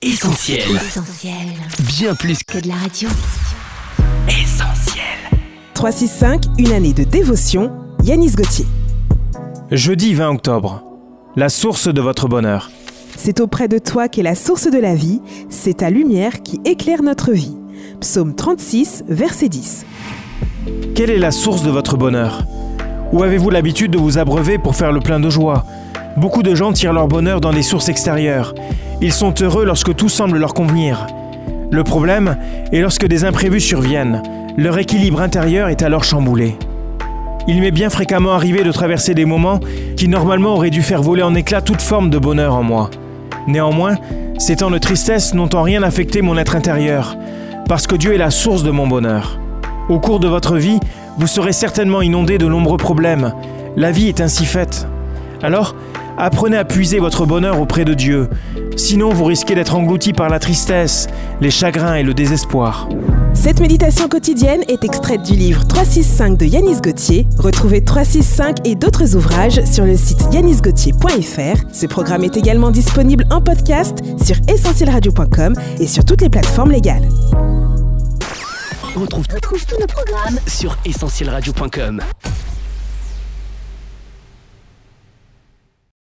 Essentiel. Essentiel. Bien plus Que de la radio. qu'essentiel. 365, une année de dévotion, Yanis Gauthier. Jeudi 20 octobre. La source de votre bonheur. C'est auprès de toi qu'est la source de la vie, c'est ta lumière qui éclaire notre vie. Psaume 36, verset 10. Quelle est la source de votre bonheur? Où avez-vous l'habitude de vous abreuver pour faire le plein de joie? Beaucoup de gens tirent leur bonheur dans des sources extérieures. Ils sont heureux lorsque tout semble leur convenir. Le problème est lorsque des imprévus surviennent. Leur équilibre intérieur est alors chamboulé. Il m'est bien fréquemment arrivé de traverser des moments qui normalement auraient dû faire voler en éclats toute forme de bonheur en moi. Néanmoins, ces temps de tristesse n'ont en rien affecté mon être intérieur, parce que Dieu est la source de mon bonheur. Au cours de votre vie, vous serez certainement inondé de nombreux problèmes. La vie est ainsi faite. Alors, apprenez à puiser votre bonheur auprès de Dieu. Sinon, vous risquez d'être englouti par la tristesse, les chagrins et le désespoir. Cette méditation quotidienne est extraite du livre 365 de Yanis Gauthier. Retrouvez 365 et d'autres ouvrages sur le site yanisgauthier.fr. Ce programme est également disponible en podcast sur essentielradio.com et sur toutes les plateformes légales. On retrouve, Retrouve tous nos programmes sur essentielradio.com.